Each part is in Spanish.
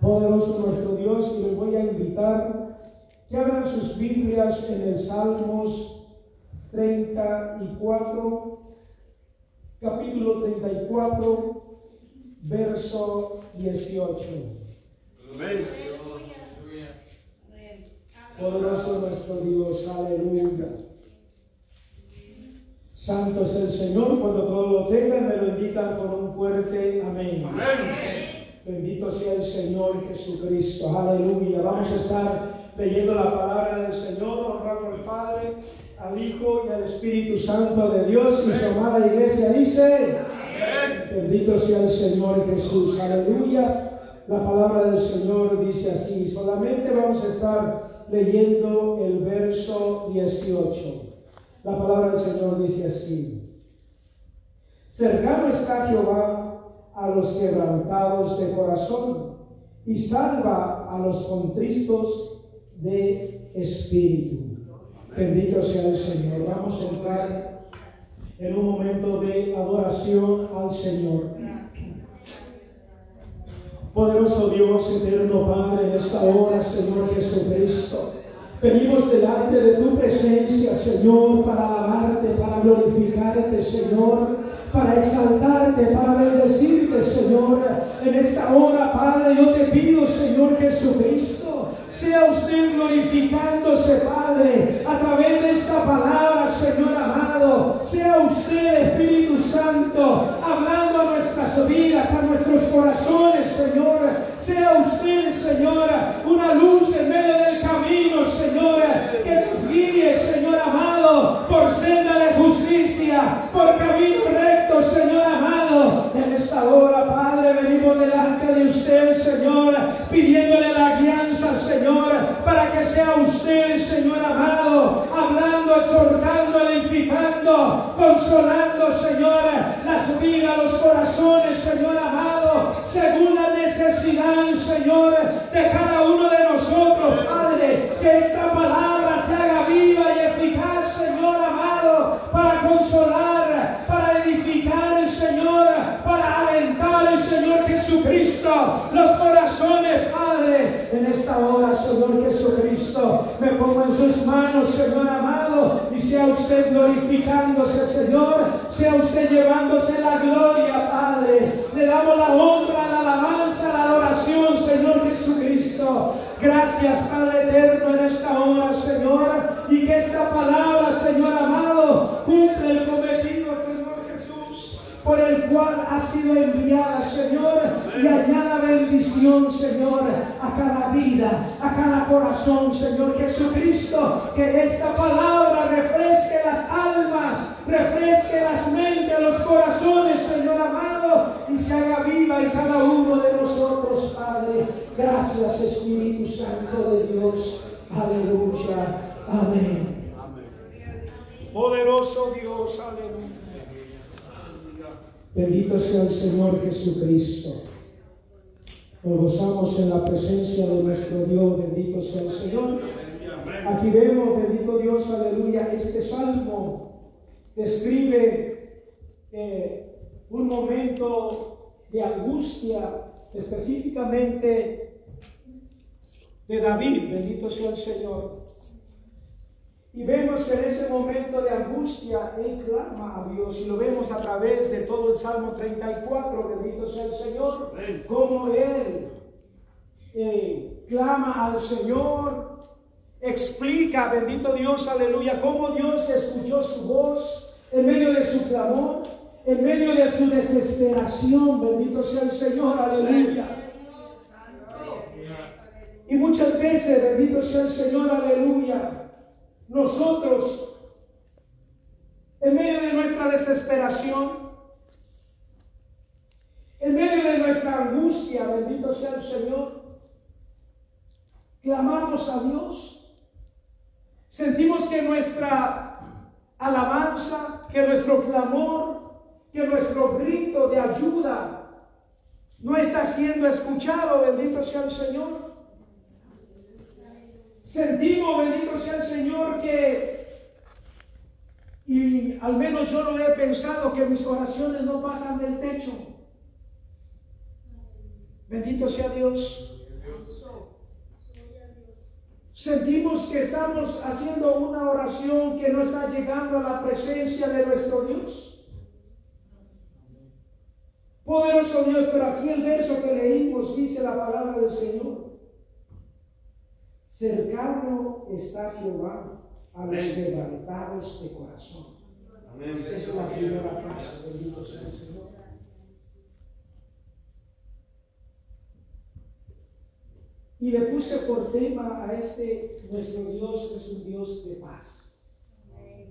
Poderoso nuestro Dios, y les voy a invitar que abran sus Biblias en el Salmos 34, capítulo 34, verso 18. Amén. Poderoso nuestro Dios, aleluya. Santo es el Señor, cuando todo lo tengan me lo invitan con un fuerte amén. Amén. Bendito sea el Señor Jesucristo, aleluya. Vamos a estar leyendo la palabra del Señor, honrando al Padre, al Hijo y al Espíritu Santo de Dios. Y su amada iglesia dice, bendito sea el Señor Jesús, aleluya. La palabra del Señor dice así, solamente vamos a estar leyendo el verso 18. La palabra del Señor dice así. Cercano está Jehová a los quebrantados de corazón y salva a los contristos de espíritu. Bendito sea el Señor. Vamos a entrar en un momento de adoración al Señor. Poderoso Dios, eterno Padre, en esta hora, Señor Jesucristo. Venimos delante de tu presencia, Señor, para alabarte, para glorificarte, Señor, para exaltarte, para bendecirte, Señor. En esta hora, Padre, yo te pido, Señor Jesucristo, sea usted glorificándose, Padre, a través de esta palabra, Señor amado. Sea usted, Espíritu Santo, hablando a nuestras vidas, a nuestros corazones, Señor. Sea usted, Señor, una luz en medio del camino, Señor, que nos guíe, Señor amado, por senda de justicia, por camino recto, Señor amado. En esta hora, Padre, venimos delante de usted, Señor, pidiéndole la guianza, Señor, para que sea usted, Señor amado, hablando, exhortando, edificando, consolando, Señor, las vidas, los corazones, Señor amado, según la necesidad, Señor, de cada uno de nosotros, Padre, que esta palabra se haga viva y eficaz, Señor amado, para consolar, para edificar, Señor, para alentar, el Señor Jesucristo, los corazones, Padre, en esta hora, Señor Jesucristo, me pongo en sus manos, Señor amado, y sea usted glorificándose, Señor, sea usted llevándose la gloria, Padre. Le damos la honra, la alabanza, la adoración, Señor Jesucristo. Gracias, Padre eterno, en esta hora, Señor, y que esta palabra, Señor amado, cumple el cometido, Señor Jesús, por el cual ha sido enviada, Señor, y añada bendición, Señor, a cada vida, a cada corazón, Señor Jesucristo, que esta palabra refresque las almas, refresque las mentes, los corazones, Señor amado, y se haga viva en cada uno de nosotros, Padre. Gracias, Espíritu Santo de Dios. Aleluya. Amén. Poderoso Dios, aleluya. Bendito sea el Señor Jesucristo. Nos gozamos en la presencia de nuestro Dios. Bendito sea el Señor. Aquí vemos, bendito Dios, aleluya, este salmo describe eh, un momento de angustia, específicamente de David, bendito sea el Señor. Y vemos que en ese momento de angustia Él clama a Dios. Y lo vemos a través de todo el Salmo 34, bendito sea el Señor, como Él eh, clama al Señor, explica, bendito Dios, aleluya, cómo Dios escuchó su voz en medio de su clamor, en medio de su desesperación, bendito sea el Señor, aleluya. Y muchas veces, bendito sea el Señor, aleluya, nosotros, en medio de nuestra desesperación, en medio de nuestra angustia, bendito sea el Señor, clamamos a Dios, sentimos que nuestra alabanza, que nuestro clamor, que nuestro grito de ayuda no está siendo escuchado, bendito sea el Señor. Sentimos, bendito sea el Señor, que, y al menos yo lo he pensado, que mis oraciones no pasan del techo. Bendito sea Dios. Sentimos que estamos haciendo una oración que no está llegando a la presencia de nuestro Dios. Poderoso Dios, pero aquí el verso que leímos dice la palabra del Señor. Cercano está Jehová a los quebrantados de corazón. Amén. Es la primera frase, bendito sea el Señor. Y le puse por tema a este, nuestro Dios es un Dios de paz.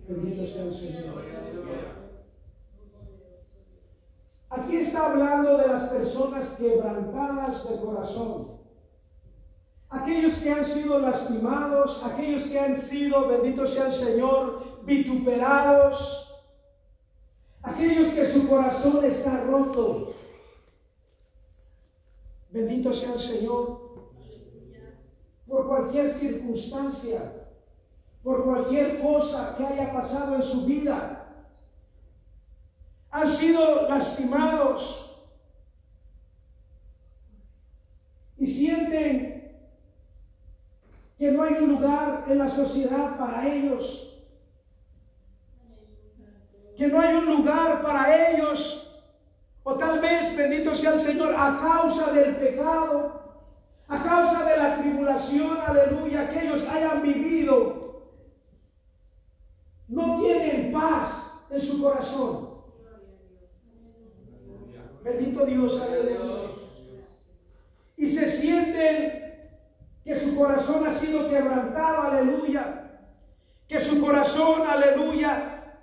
Bendito sea el Señor. Aquí está hablando de las personas quebrantadas de corazón. Aquellos que han sido lastimados, aquellos que han sido, bendito sea el Señor, vituperados, aquellos que su corazón está roto. Bendito sea el Señor por cualquier circunstancia, por cualquier cosa que haya pasado en su vida. Han sido lastimados y sienten que no hay lugar en la sociedad para ellos, que no hay un lugar para ellos, o tal vez, bendito sea el Señor, a causa del pecado, a causa de la tribulación, aleluya, que ellos hayan vivido, no tienen paz en su corazón. Bendito Dios, aleluya. Y se sienten que su corazón ha sido quebrantado, aleluya. Que su corazón, aleluya,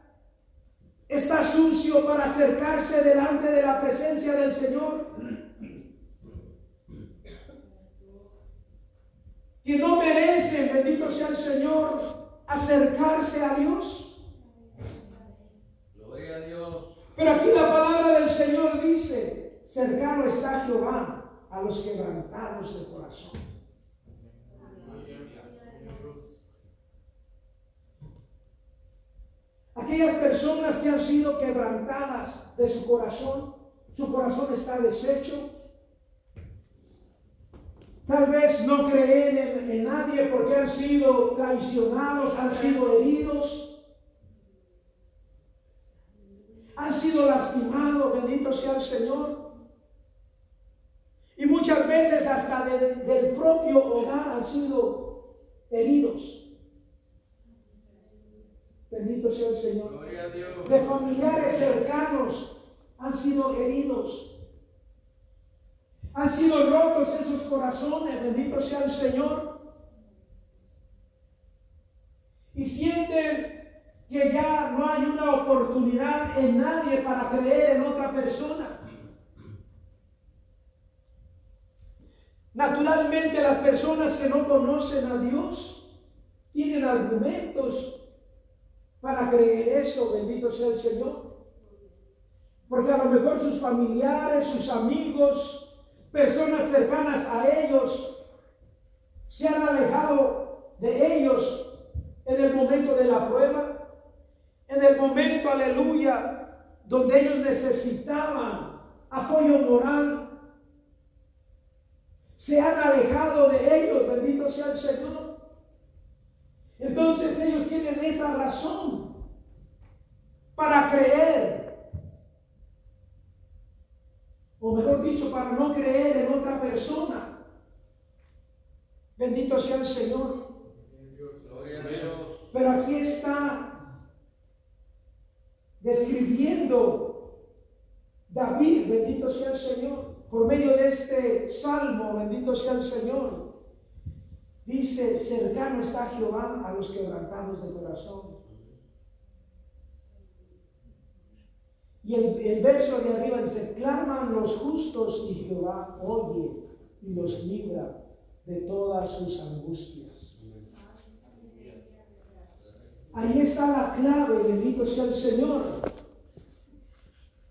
está sucio para acercarse delante de la presencia del Señor. que no merecen, bendito sea el Señor, acercarse a Dios. Gloria a Dios. Pero aquí la palabra del Señor dice, cercano está Jehová a los quebrantados de corazón. Aquellas personas que han sido quebrantadas de su corazón, su corazón está deshecho, Tal vez no creen en, nadie porque han sido traicionados, han sido heridos, han sido lastimados, bendito sea el Señor. Y muchas veces hasta de, del propio hogar han sido heridos. Bendito sea el Señor. De familiares cercanos han sido heridos. Han sido rotos esos corazones, bendito sea el Señor. Y sienten que ya no hay una oportunidad en nadie para creer en otra persona. Naturalmente las personas que no conocen a Dios tienen argumentos para creer eso, bendito sea el Señor. Porque a lo mejor sus familiares, sus amigos, personas cercanas a ellos se han alejado de ellos en el momento de la prueba, en el momento, aleluya, donde ellos necesitaban apoyo moral. Se han alejado de ellos, bendito sea el Señor. Entonces ellos tienen esa razón para creer o mejor dicho, para no creer en otra persona. Bendito sea el Señor. Pero aquí está describiendo David, bendito sea el Señor, por medio de este salmo, bendito sea el Señor. Dice, cercano está Jehová a los quebrantados de corazón Y el, verso de arriba dice, claman los justos y Jehová oye y los libra de todas sus angustias. Ahí está la clave, bendito sea el Señor,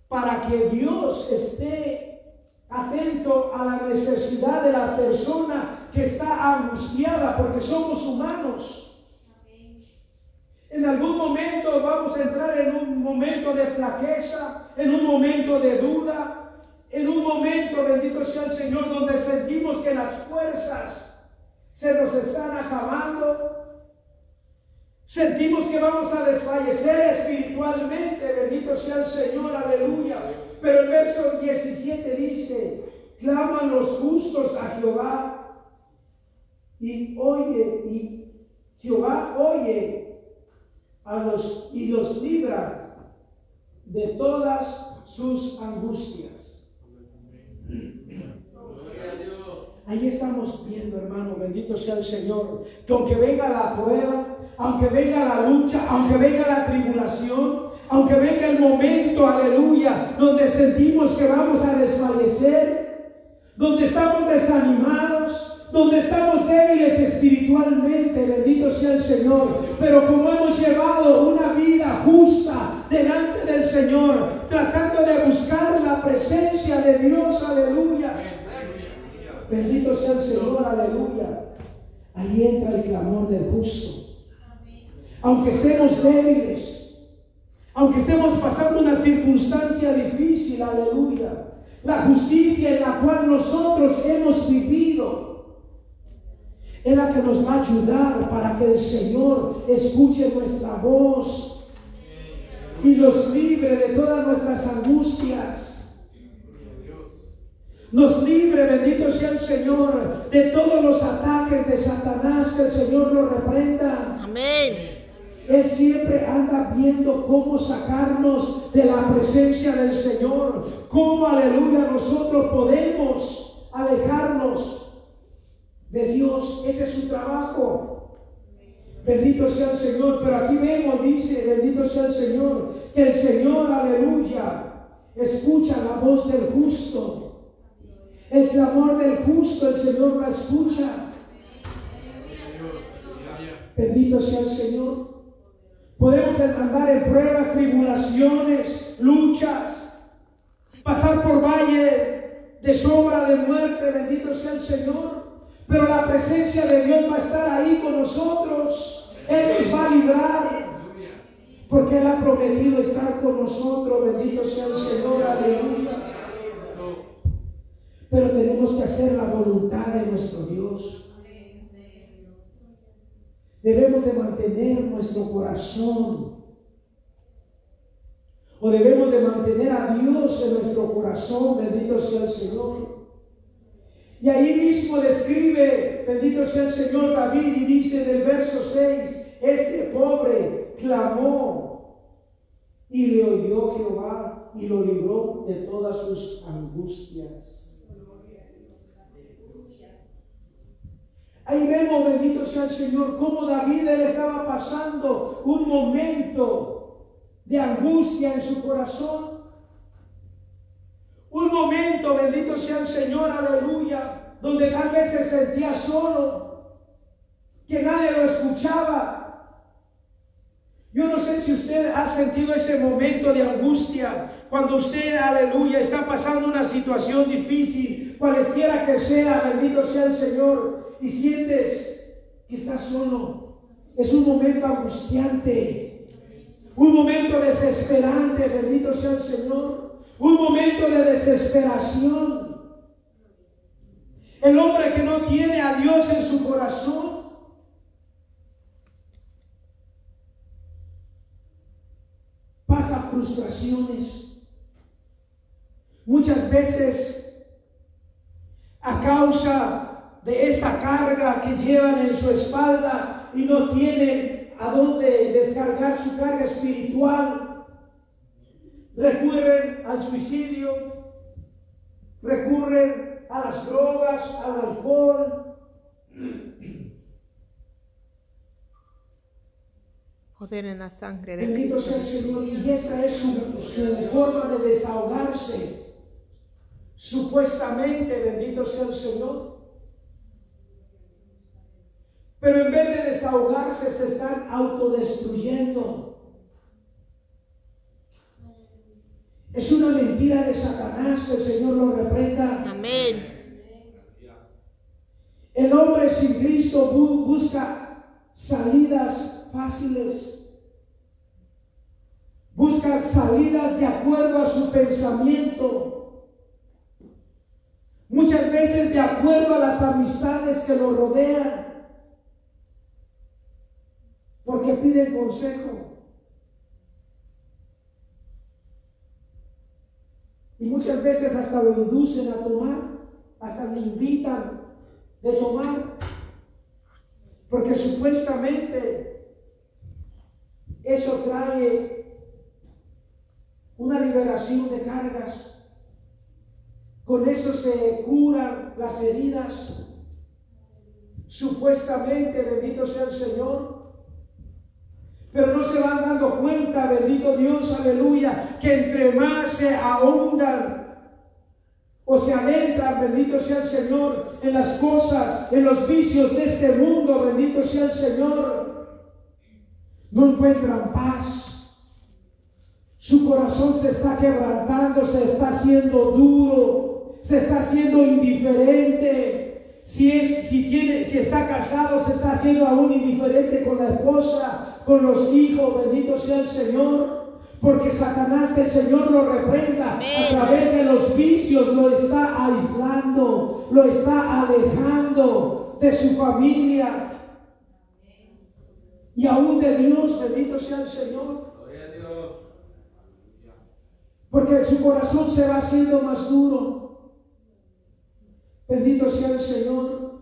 para que Dios esté atento a la necesidad de la persona que está angustiada, porque somos humanos. En algún momento vamos a entrar en un momento de flaqueza, en un momento de duda, en un momento, bendito sea el Señor, donde sentimos que las fuerzas se nos están acabando. Sentimos que vamos a desfallecer espiritualmente, bendito sea el Señor, aleluya. Pero el verso 17 dice, claman los justos a Jehová y oye, y Jehová oye a los y los libra de todas sus angustias. Ahí estamos viendo, hermano, bendito sea el Señor, que aunque venga la prueba, aunque venga la lucha, aunque venga la tribulación, aunque venga el momento, aleluya, donde sentimos que vamos a desfallecer, donde estamos desanimados, donde estamos débiles espiritualmente, bendito sea el Señor, pero como hemos llevado una vida justa delante del Señor, tratando de buscar la presencia de Dios, aleluya. Bendito sea el Señor, aleluya. Ahí entra el clamor del justo. Aunque estemos débiles, aunque estemos pasando una circunstancia difícil, aleluya. La justicia en la cual nosotros hemos vivido es la que nos va a ayudar para que el Señor escuche nuestra voz y nos libre de todas nuestras angustias. Nos libre, bendito sea el Señor, de todos los ataques de Satanás, que el Señor lo reprenda. Amén. Él siempre anda viendo cómo sacarnos de la presencia del Señor, cómo, aleluya, nosotros podemos alejarnos de Dios. Ese es su trabajo. Bendito sea el Señor. Pero aquí vemos, dice, bendito sea el Señor, que el Señor, aleluya, escucha la voz del justo. El clamor del justo, el Señor la escucha. Bendito sea el Señor. Podemos andar en pruebas, tribulaciones, luchas, pasar por valle de sombra de muerte, bendito sea el Señor. Pero la presencia de Dios va a estar ahí con nosotros. Él nos va a librar. Porque Él ha prometido estar con nosotros. Bendito sea el Señor. Aleluya. Pero tenemos que hacer la voluntad de nuestro Dios. Debemos de mantener nuestro corazón. O debemos de mantener a Dios en nuestro corazón. Bendito sea el Señor. Y ahí mismo describe, bendito sea el Señor David, y dice en el verso 6, este pobre clamó y le oyó Jehová y lo libró de todas sus angustias. Ahí vemos, bendito sea el Señor, cómo David él estaba pasando un momento de angustia en su corazón. Un momento, bendito sea el Señor, aleluya, donde tal vez se sentía solo, que nadie lo escuchaba. Yo no sé si usted ha sentido ese momento de angustia, cuando usted, aleluya, está pasando una situación difícil, cualesquiera que sea, bendito sea el Señor, y sientes que estás solo. Es un momento angustiante, un momento desesperante, bendito sea el Señor un momento de desesperación. El hombre que no tiene a Dios en su corazón pasa frustraciones. Muchas veces a causa de esa carga que llevan en su espalda y no tienen a dónde descargar su carga espiritual, recurren al suicidio, recurren a las drogas, al alcohol. Poder en la sangre de Bendito Cristo. sea el Señor. Y esa es su, su forma de desahogarse. Supuestamente, bendito sea el Señor. Pero en vez de desahogarse, se están autodestruyendo. Es una mentira de Satanás que el Señor lo reprenda. Amén. El hombre sin Cristo bu- busca salidas fáciles. Busca salidas de acuerdo a su pensamiento. Muchas muchas veces de acuerdo a las amistades que lo rodean, porque piden consejo. Y muchas veces hasta lo inducen a tomar, hasta le invitan de tomar, porque supuestamente eso trae una liberación de cargas. Con eso se curan las heridas. Supuestamente, bendito sea el Señor. Pero no se van dando cuenta, bendito Dios, aleluya, que entre más se ahondan o se adentran, bendito sea el Señor, en las cosas, en los vicios de este mundo, bendito sea el Señor, no encuentran paz. Su corazón se está quebrantando, se está haciendo duro se está haciendo indiferente. Si, es, si, tiene, si está casado, se está haciendo aún indiferente con la esposa, con los hijos. Bendito sea el Señor. Porque Satanás, que el Señor lo reprenda a través de los vicios, lo está aislando, lo está alejando de su familia y aún de Dios. Bendito sea el Señor. Porque su corazón se va haciendo más duro. Bendito sea el Señor.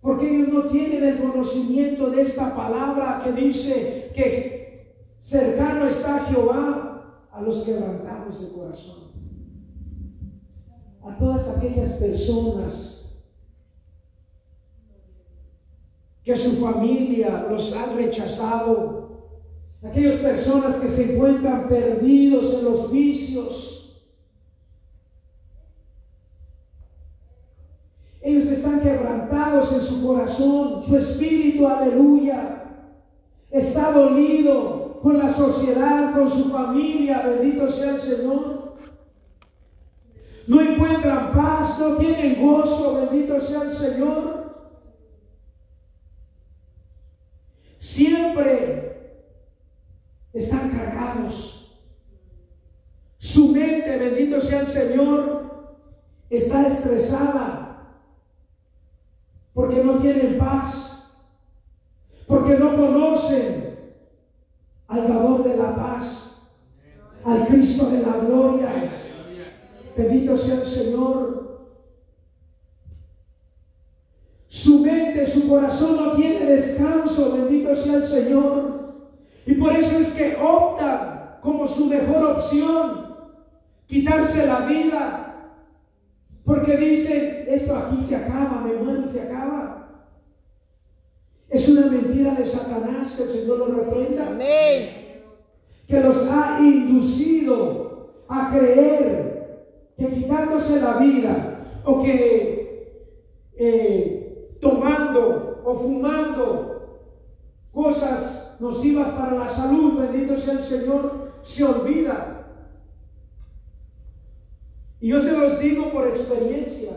Porque ellos no tienen el conocimiento de esta palabra que dice que cercano está Jehová a los quebrantados de corazón. A todas aquellas personas que su familia los ha rechazado. Aquellas personas que se encuentran perdidos en los vicios Ellos están en su corazón, su espíritu, aleluya. Está dolido con la sociedad, con su familia, bendito sea el Señor. No encuentran paz, no tienen gozo, bendito sea el Señor. Siempre están cargados. Su mente, bendito sea el Señor, está estresada porque no tienen paz, porque no conocen al dador de la paz, al Cristo de la gloria. Bendito sea el Señor. Su mente, su corazón no tiene descanso, bendito sea el Señor. Y por eso es que optan como su mejor opción quitarse la vida porque dicen, esto aquí se acaba, me muero y se acaba. Es una mentira de Satanás que el Señor lo reprenda. Amén. Que los ha inducido a creer que quitándose la vida o que eh, tomando o fumando cosas nocivas para la salud, bendito sea el Señor, se olvida y yo se los digo por experiencia.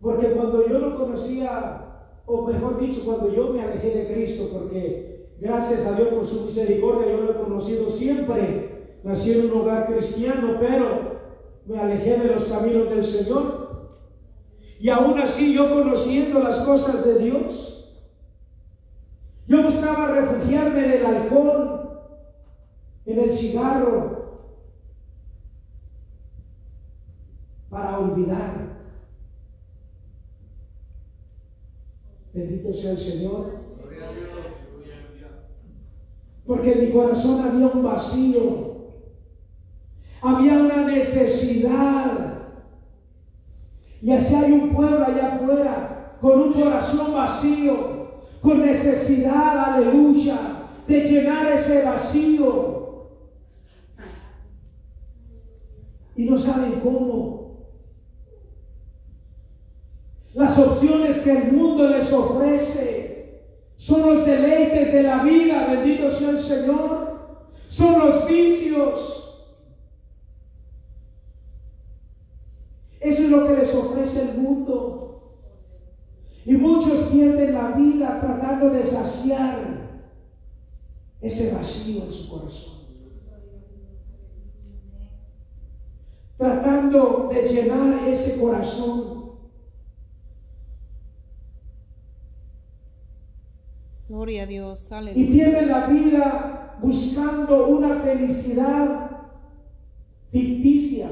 Porque cuando yo no conocía, o mejor dicho, cuando yo me alejé de Cristo, porque gracias a Dios por su misericordia yo lo he conocido siempre, nací en un hogar cristiano, pero me alejé de los caminos del Señor. Y aún así yo conociendo las cosas de Dios, yo buscaba refugiarme en el alcohol, en el cigarro, para olvidar. Bendito sea el Señor. Porque en mi corazón había un vacío. Había una necesidad. Y así hay un pueblo allá afuera con un corazón vacío, con necesidad, aleluya, de llenar ese vacío. Y no saben cómo. Las opciones que el mundo les ofrece son los deleites de la vida, bendito sea el Señor. Son los vicios. Eso es lo que les ofrece el mundo. Y muchos pierden la vida tratando de saciar ese vacío en su corazón. tratando de llenar ese corazón. Gloria a Dios. y Aleluya. pierden la vida buscando una felicidad ficticia,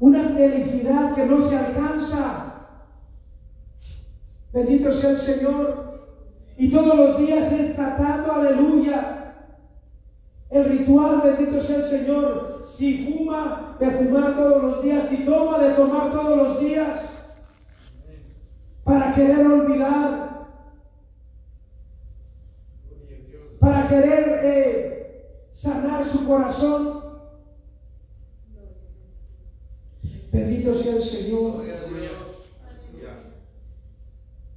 una felicidad que no se alcanza. Bendito sea el Señor. Y todos los días es tratando, aleluya, el ritual, bendito sea el Señor. Si fuma, de fumar todos los días. Si toma, de tomar todos los días. Para querer olvidar para querer sanar su corazón. Bendito sea el Señor.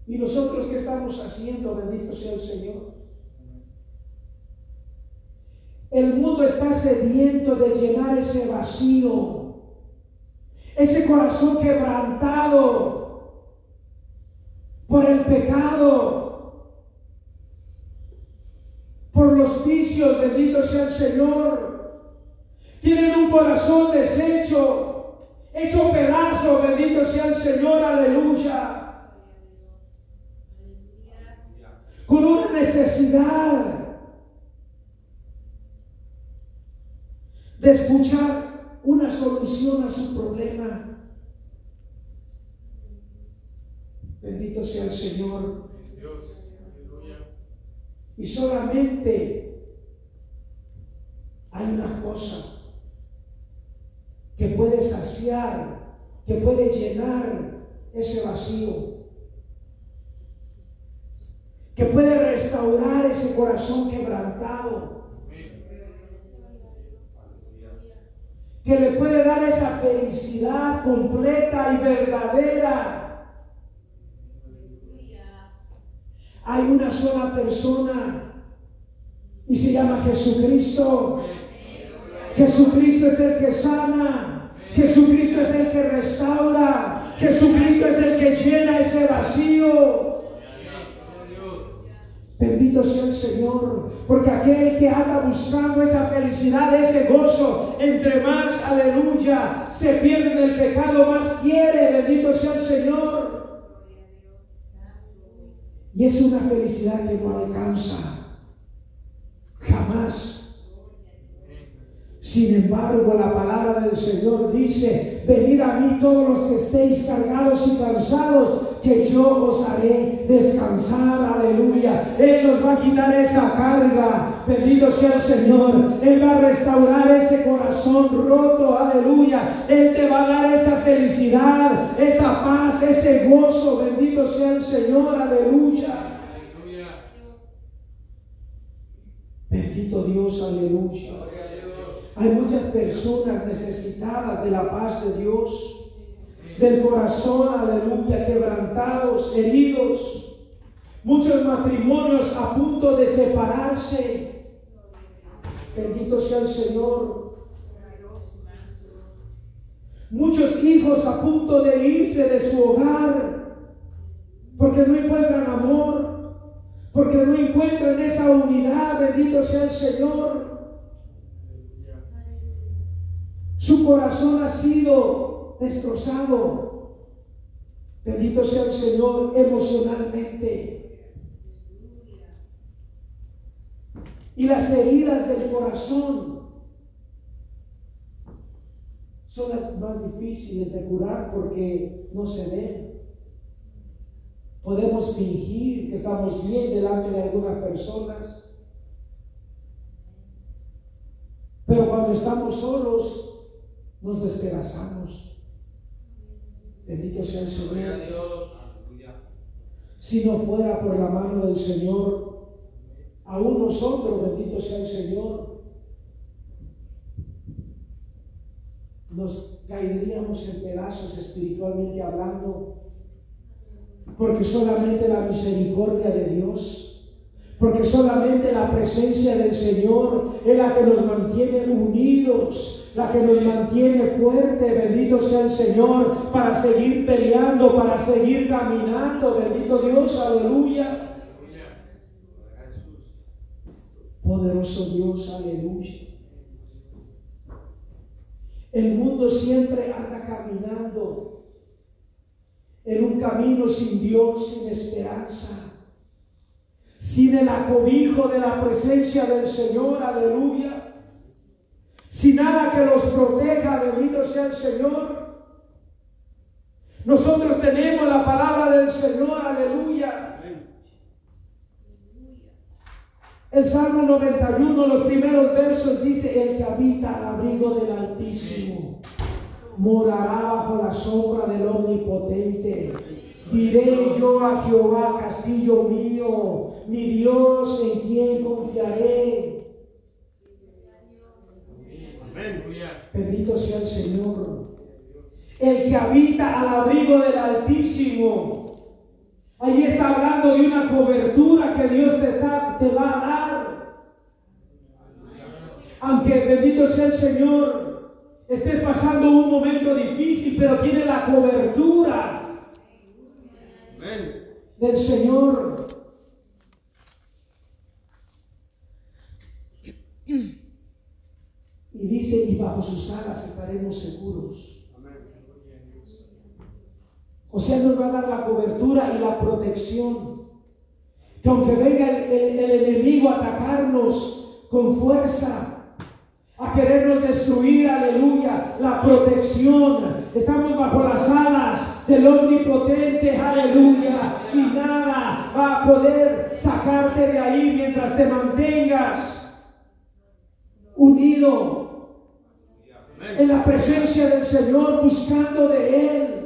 Y nosotros qué estamos haciendo, bendito sea el Señor. El mundo está sediento de llenar ese vacío, ese corazón quebrantado por el pecado, bendito sea el Señor. Tienen un corazón deshecho, hecho pedazo, bendito sea el Señor, aleluya. Con una necesidad de escuchar una solución a su problema. Bendito sea el Señor. Y solamente hay una cosa que puede saciar, que puede llenar ese vacío, que puede restaurar ese corazón quebrantado, que le puede dar esa felicidad completa y verdadera. Hay una sola persona y se llama Jesucristo. Jesucristo es el que sana. Jesucristo es el que restaura. Jesucristo es el que llena ese vacío. Bendito sea el Señor, porque aquel que anda buscando esa felicidad, ese gozo, entre más, aleluya, se pierde en el pecado, más quiere, bendito sea el Señor. Y es una felicidad que no alcanza, jamás. Sin embargo, la palabra del Señor dice, venid a mí todos los que estéis cargados y cansados, que yo os haré descansar, aleluya. Él nos va a quitar esa carga, bendito sea el Señor. Él va a restaurar ese corazón roto, aleluya. Él te va a dar esa felicidad, esa paz, ese gozo, bendito sea el Señor, aleluya. Bendito Dios, aleluya. Hay muchas personas necesitadas de la paz de Dios, del corazón, aleluya, quebrantados, heridos. Muchos matrimonios a punto de separarse. Bendito sea el Señor. Muchos hijos a punto de irse de su hogar porque no encuentran amor, porque no encuentran esa unidad. Bendito sea el Señor. Su corazón ha sido destrozado. Bendito sea el Señor emocionalmente. Y las heridas del corazón son las más difíciles de curar porque no se ven. Podemos fingir que estamos bien delante de algunas personas, pero cuando estamos solos nos despedazamos. Bendito sea el Señor. Si no fuera por la mano del Señor, aún nosotros, bendito sea el Señor, nos caeríamos en pedazos espiritualmente hablando, porque solamente la misericordia de Dios porque solamente la presencia del Señor es la que nos mantiene unidos, la que nos mantiene fuerte, bendito sea el Señor, para seguir peleando, para seguir caminando, bendito Dios, aleluya. Poderoso Dios, aleluya. El mundo siempre anda caminando en un camino sin Dios, sin esperanza, sin el acobijo de la presencia del Señor, aleluya, sin nada que los proteja, bendito sea el Señor. Nosotros tenemos la palabra del Señor, aleluya. El Salmo 91, los primeros versos dice, el que habita al abrigo del Altísimo morará bajo la sombra del Omnipotente. Diré yo a Jehová, castillo mío, mi Dios en quien confiaré. Bendito sea el Señor. El que habita al abrigo del Altísimo Ahí está hablando de una cobertura que Dios te, te va a dar. Aunque bendito sea el Señor, estés pasando un momento difícil, pero tiene la cobertura del Señor. Y dice, y bajo sus alas estaremos seguros. O sea, nos va a dar la cobertura y la protección. Que aunque venga el, enemigo a atacarnos con fuerza, a querernos destruir, aleluya, la protección. Estamos bajo las alas del omnipotente, aleluya. Y nada va a poder sacarte de ahí mientras te mantengas unido en la presencia del Señor, buscando de Él.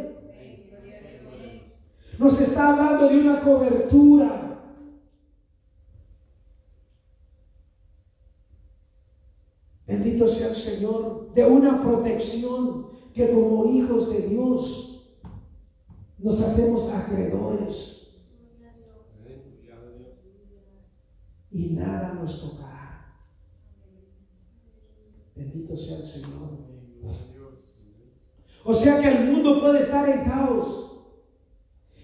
Nos está hablando de una cobertura. Bendito sea el Señor, de una protección que como hijos de Dios nos hacemos acreedores. Y nada nos tocará. Bendito sea el Señor. O sea que el mundo puede estar en caos.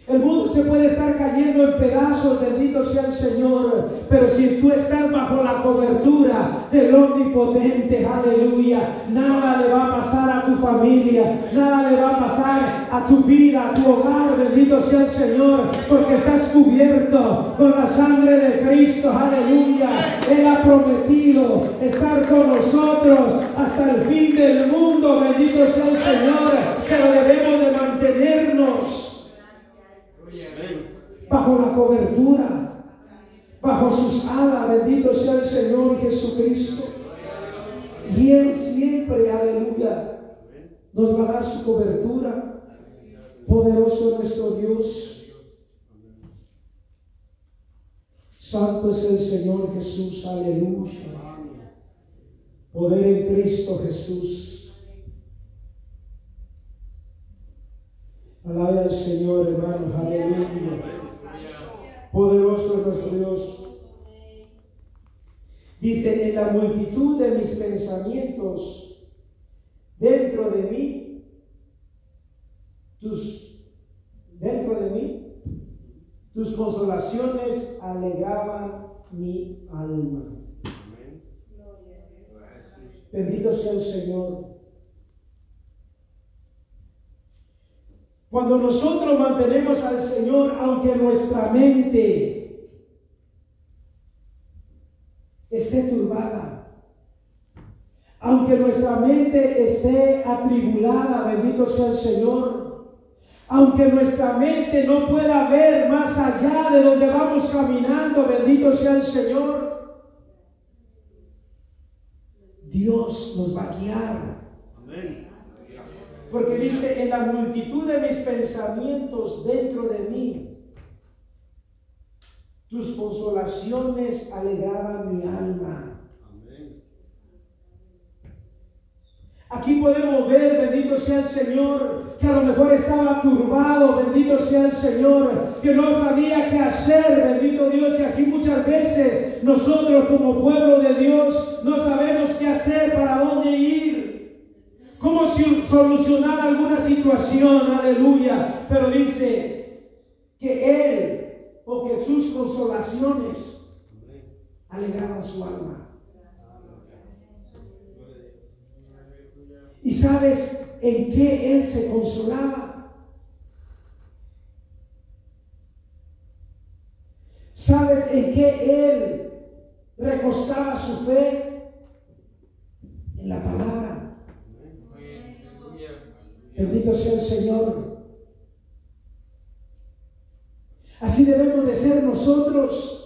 El mundo se puede estar cayendo en pedazos, bendito sea el Señor, pero si tú estás bajo la cobertura del Omnipotente, aleluya, nada le va a pasar a tu familia, nada le va a pasar a tu vida, a tu hogar, bendito sea el Señor, porque estás cubierto con la sangre de Cristo, aleluya. Él ha prometido estar con nosotros hasta el fin del mundo, bendito sea el Señor, pero debemos de mantenernos bajo la cobertura, bajo sus alas, bendito sea el Señor Jesucristo. Y Él siempre, aleluya, nos va a dar su cobertura. Poderoso nuestro Dios. Santo es el Señor Jesús, aleluya. Poder en Cristo Jesús. Alaba al Señor, hermanos, aleluya. Poderoso es nuestro Dios. Dice, en la multitud de mis pensamientos dentro de mí, tus, dentro de mí, tus consolaciones alegraban mi alma. Bendito sea el Señor. Cuando nosotros mantenemos al Señor, aunque nuestra mente esté turbada, aunque nuestra mente esté atribulada, bendito sea el Señor, aunque nuestra mente no pueda ver más allá de donde vamos caminando, bendito sea el Señor, Dios nos va a guiar. Amén. Porque dice, en la multitud de mis pensamientos dentro de mí, tus consolaciones alegraban mi alma. Aquí podemos ver, bendito sea el Señor, que a lo mejor estaba turbado, bendito sea el Señor, que no sabía qué hacer, bendito Dios, y así muchas veces nosotros como pueblo de Dios no sabemos qué hacer, para dónde ir cómo solucionar alguna situación, aleluya. Pero dice que Él o que sus consolaciones alegraban su alma. ¿Y sabes en qué Él se consolaba? ¿Sabes en qué Él recostaba su fe? En la palabra. Bendito sea el Señor. Así debemos de ser nosotros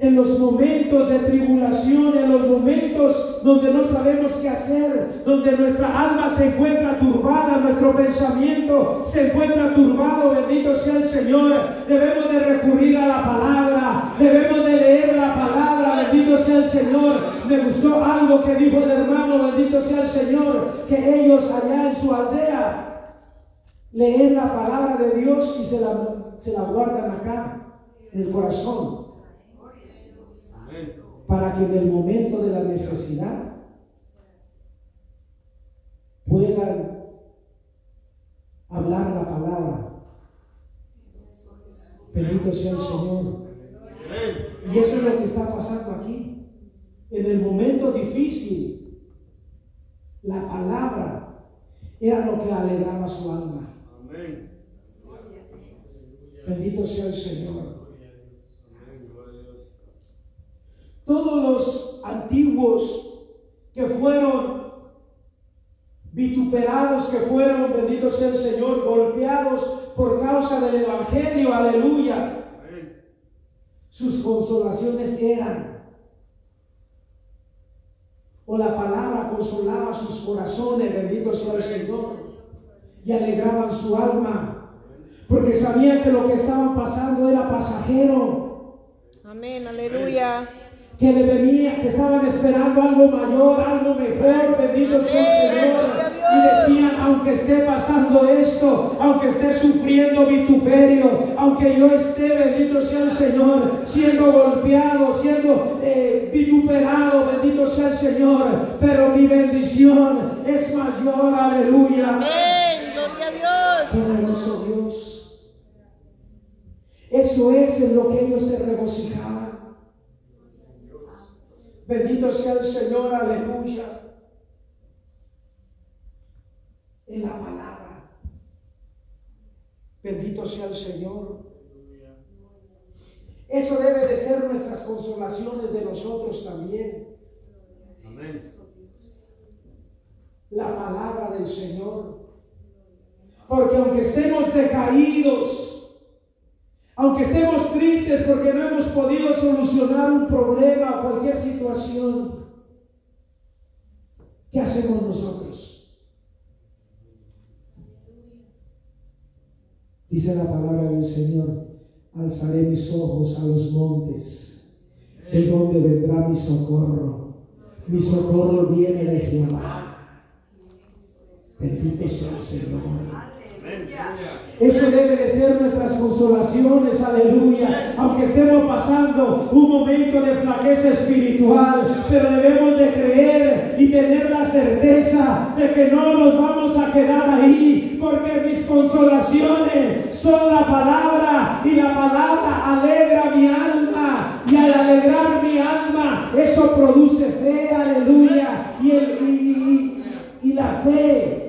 en los momentos de tribulación, en los momentos donde no sabemos qué hacer, donde nuestra alma se encuentra turbada, nuestro pensamiento se encuentra turbado, bendito sea el Señor, debemos de recurrir a la palabra, debemos de leer la palabra, bendito sea el Señor. Me gustó algo que dijo el hermano, bendito sea el Señor, que ellos allá en su aldea leen la palabra de Dios y se la, guardan acá, en el corazón para que en el momento de la necesidad puedan hablar la palabra. Bendito sea el Señor. Y eso es lo que está pasando aquí. En el momento difícil, la palabra era lo que alegraba su alma. Bendito sea el Señor. todos los antiguos que fueron vituperados, que fueron, bendito sea el Señor, golpeados por causa del Evangelio, aleluya. Sus consolaciones eran, o la palabra consolaba sus corazones, bendito sea el Señor, y alegraban su alma, porque sabían que lo que estaban pasando era pasajero. Amén, aleluya que le venía, que estaban esperando algo mayor, algo mejor, bendito sea el Señor. Y decían, aunque esté pasando esto, aunque esté sufriendo vituperio, aunque yo esté, bendito sea el Señor, siendo golpeado, siendo eh, vituperado, bendito sea el Señor, pero mi bendición es mayor, aleluya. Amén, gloria a Dios. Poderoso Dios. Eso es en lo que ellos se regocijaban. Bendito sea el Señor, aleluya. En la palabra. Bendito sea el Señor. Eso debe de ser nuestras consolaciones de nosotros también. Amén. La palabra del Señor. Porque aunque estemos decaídos, aunque estemos tristes porque no hemos podido solucionar un problema o cualquier situación, ¿qué hacemos nosotros? Dice la palabra del Señor, alzaré mis ojos a los montes, de donde vendrá mi socorro. Mi socorro viene de Jehová. Bendito sea el Señor. Eso debe de ser nuestras consolaciones, aleluya. Aunque estemos pasando un momento de flaqueza espiritual, pero debemos de creer y tener la certeza de que no nos vamos a quedar ahí, porque mis consolaciones son la palabra y la palabra alegra mi alma. Y al alegrar mi alma, eso produce fe, aleluya. Y, y, y la fe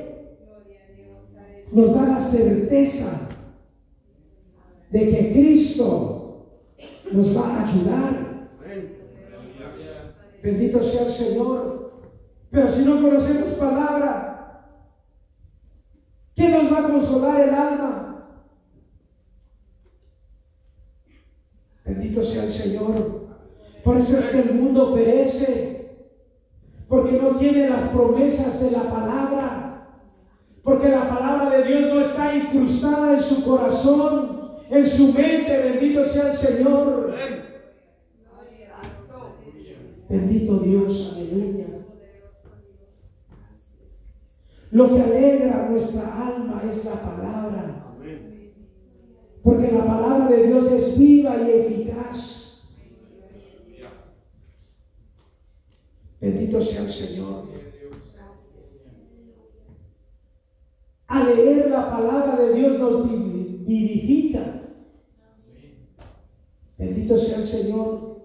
nos da la certeza de que Cristo nos va a ayudar. Bendito sea el Señor. Pero si no conocemos palabra, ¿qué nos va a consolar el alma? Bendito sea el Señor. Por eso es que el mundo perece, porque no tiene las promesas de la palabra. Porque la palabra de Dios no está incrustada en su corazón, en su mente. Bendito sea el Señor. Bendito Dios, aleluya. Lo que alegra nuestra alma es la palabra. Porque la palabra de Dios es viva y eficaz. Bendito sea el Señor. A leer la palabra de Dios nos vivifica. Bendito sea el Señor.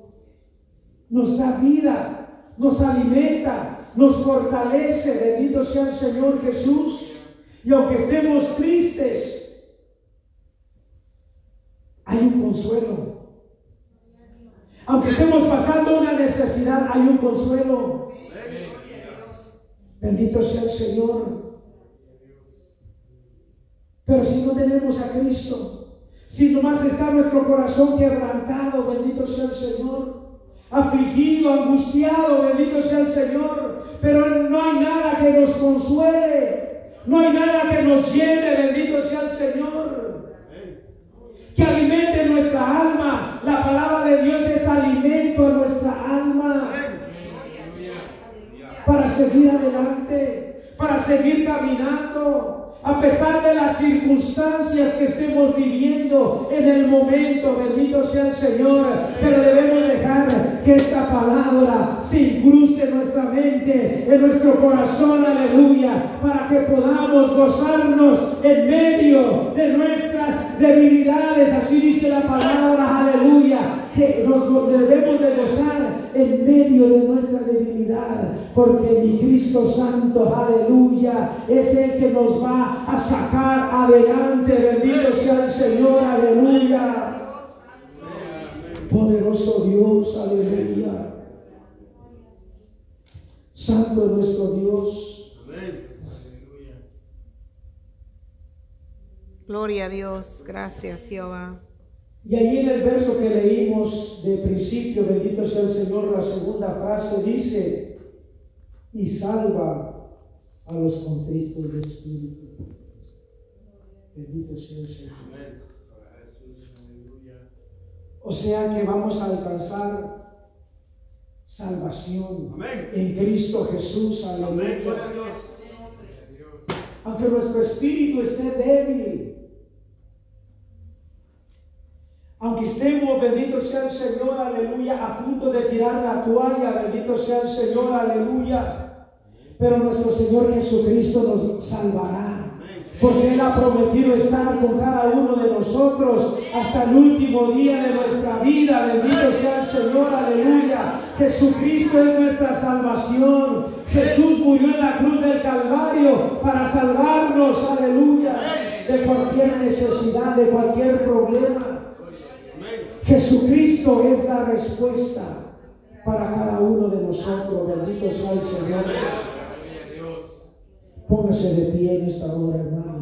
Nos da vida. nos alimenta, nos fortalece. Bendito sea el Señor Jesús. Y aunque estemos tristes, hay un consuelo. Aunque estemos pasando una necesidad, hay un consuelo. Bendito sea el Señor. Pero si no tenemos a Cristo, si nomás está nuestro corazón quebrantado, bendito sea el Señor, afligido, angustiado, bendito sea el Señor, pero no hay nada que nos consuele, no hay nada que nos llene, bendito sea el Señor, que alimente nuestra alma. La palabra de Dios es alimento a nuestra alma para seguir adelante, para seguir caminando a pesar de las circunstancias que estemos viviendo en el momento, bendito sea el Señor, pero debemos dejar que esta palabra se incruste en nuestra mente, en nuestro corazón, aleluya, para que podamos gozarnos en medio de nuestras debilidades, así dice la palabra, aleluya, nos debemos de gozar en medio de nuestra debilidad, porque mi Cristo Santo, aleluya, es el que nos va a sacar adelante. Bendito sea el Señor, aleluya. Poderoso Dios, aleluya. Santo nuestro Dios. Gloria a Dios. Gracias, Jehová. Y ahí en el verso que leímos de principio, bendito sea el Señor, la segunda frase dice, y salva a los contristos de espíritu. Bendito sea el Señor. O sea que vamos a alcanzar salvación Amén. en Cristo Jesús. Aleluya. Aunque nuestro espíritu esté débil, aunque estemos, bendito sea el Señor, aleluya, a punto de tirar la toalla, bendito sea el Señor, aleluya. Pero nuestro Señor Jesucristo nos salvará. Porque Él ha prometido estar con cada uno de nosotros hasta el último día de nuestra vida. Bendito sea el Señor, aleluya. Jesucristo es nuestra salvación. Jesús murió en la cruz del Calvario para salvarnos, aleluya, de cualquier necesidad, de cualquier problema. Jesucristo es la respuesta para cada uno de nosotros. Bendito sea el Señor. Póngase de pie en esta hora, hermano.